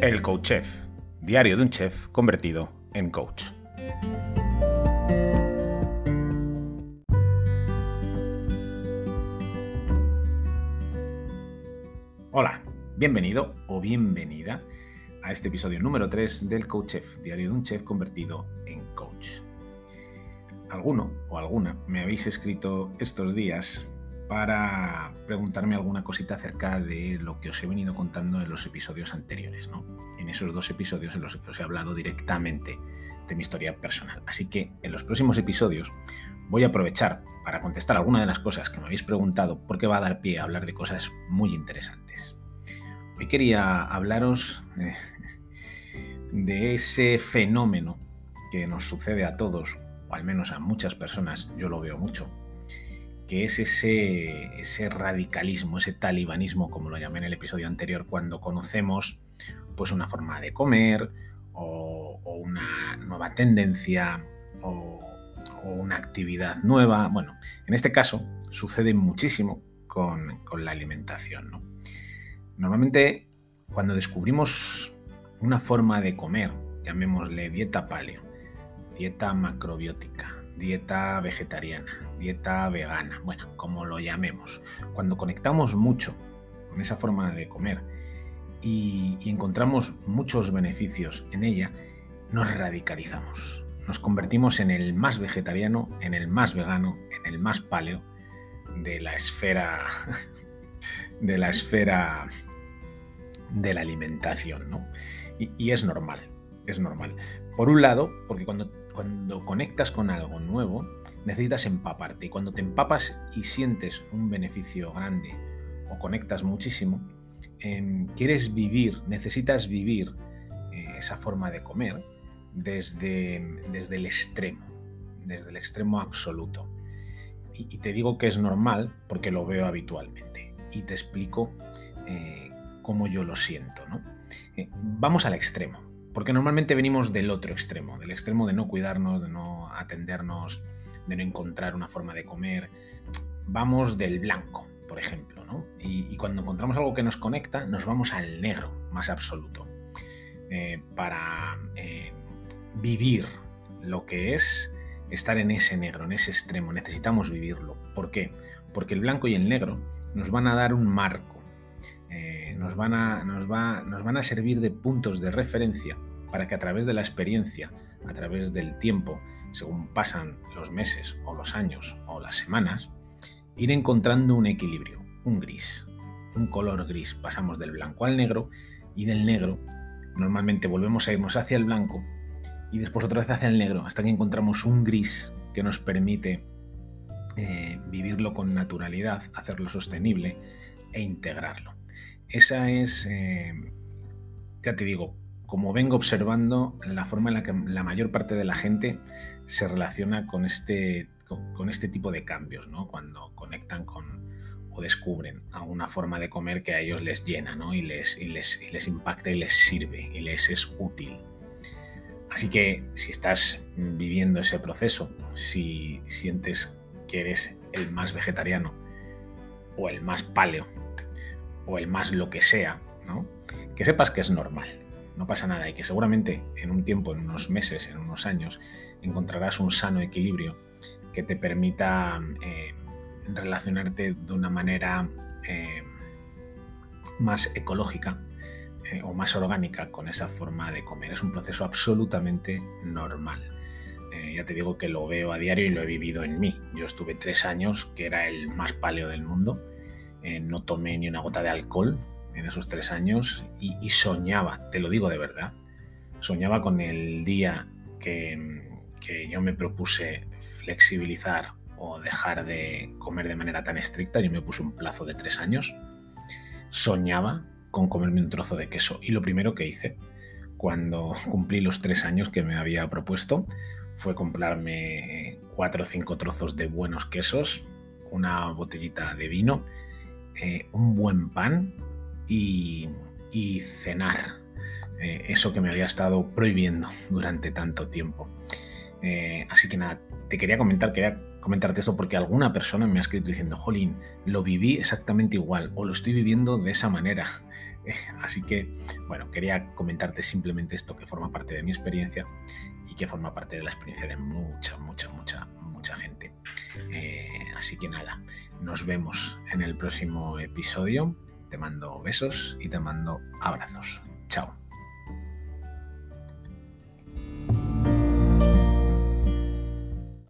El Coach Chef, diario de un chef convertido en coach. Hola, bienvenido o bienvenida a este episodio número 3 del Coach Chef, diario de un chef convertido en coach. Alguno o alguna me habéis escrito estos días para preguntarme alguna cosita acerca de lo que os he venido contando en los episodios anteriores, ¿no? En esos dos episodios en los que os he hablado directamente de mi historia personal. Así que en los próximos episodios voy a aprovechar para contestar alguna de las cosas que me habéis preguntado porque va a dar pie a hablar de cosas muy interesantes. Hoy quería hablaros eh, de ese fenómeno que nos sucede a todos, o al menos a muchas personas, yo lo veo mucho, que es ese, ese radicalismo, ese talibanismo, como lo llamé en el episodio anterior, cuando conocemos pues una forma de comer o, una nueva tendencia o, una actividad nueva. Bueno, en este caso sucede muchísimo con, la alimentación. Normalmente cuando descubrimos una forma de comer, llamémosle dieta paleo, dieta macrobiótica, dieta vegetariana, dieta vegana, bueno, como lo llamemos. Cuando conectamos mucho con esa forma de comer y, encontramos muchos beneficios en ella, nos radicalizamos. Nos convertimos en el más vegetariano, en el más vegano, en el más paleo de la esfera de la esfera de la alimentación, ¿no? y es normal, es normal. Por un lado, porque cuando cuando conectas con algo nuevo, necesitas empaparte. Y cuando te empapas y sientes un beneficio grande o conectas muchísimo, em, quieres vivir, necesitas vivir eh, esa forma de comer desde, desde el extremo, desde el extremo absoluto. Y, te digo que es normal porque lo veo habitualmente. Y te explico eh, cómo yo lo siento. Eh, vamos al extremo. Porque normalmente venimos del otro extremo, del extremo de no cuidarnos, de no atendernos, de no encontrar una forma de comer. Vamos del blanco, por ejemplo, ¿no? Y, cuando encontramos algo que nos conecta, nos vamos al negro más absoluto. Eh, para eh, vivir lo que es estar en ese negro, en ese extremo. Necesitamos vivirlo. ¿Por qué? Porque el blanco y el negro nos van a dar un marco eh, nos, van a, nos, va, nos van a servir de puntos de referencia para que a través de la experiencia, a través del tiempo, según pasan los meses o los años o las semanas, ir encontrando un equilibrio, un gris, un color gris. Pasamos del blanco al negro y del negro normalmente volvemos a irnos hacia el blanco y después otra vez hacia el negro hasta que encontramos un gris que nos permite eh, vivirlo con naturalidad, hacerlo sostenible e integrarlo. Esa es, eh, ya te digo, como vengo observando, la forma en la que la mayor parte de la gente se relaciona con este, con, este tipo de cambios, ¿no? Cuando conectan con o descubren alguna forma de comer que a ellos les llena, ¿no? Y les, y les, y les impacta y les sirve y les es útil. Así que si estás viviendo ese proceso, si sientes que eres el más vegetariano o el más paleo o el más lo que sea, ¿no? que sepas que es normal, no pasa nada y que seguramente en un tiempo, en unos meses, en unos años, encontrarás un sano equilibrio que te permita eh, relacionarte de una manera eh, más ecológica eh, o más orgánica con esa forma de comer. Es un proceso absolutamente normal. ya te digo que lo veo a diario y lo he vivido en mí. Yo estuve tres años, que era el más paleo del mundo, no tomé ni una gota de alcohol en esos tres años y, soñaba, te lo digo de verdad, soñaba con el día que, yo me propuse flexibilizar o dejar de comer de manera tan estricta, yo me puse un plazo de tres años, soñaba con comerme un trozo de queso y lo primero que hice cuando cumplí los tres años que me había propuesto fue comprarme cuatro o cinco trozos de buenos quesos, una botellita de vino eh, un buen pan y, cenar. Eh, eso que me había estado prohibiendo durante tanto tiempo. Eh, así que nada, te quería comentar, quería comentarte esto porque alguna persona me ha escrito diciendo, Jolín, lo viví exactamente igual o lo estoy viviendo de esa manera. Así que, bueno, quería comentarte simplemente esto que forma parte de mi experiencia y que forma parte de la experiencia de mucha, mucha, mucha, mucha gente. Eh, así que nada, nos vemos en el próximo episodio. Te mando besos y te mando abrazos. Chao.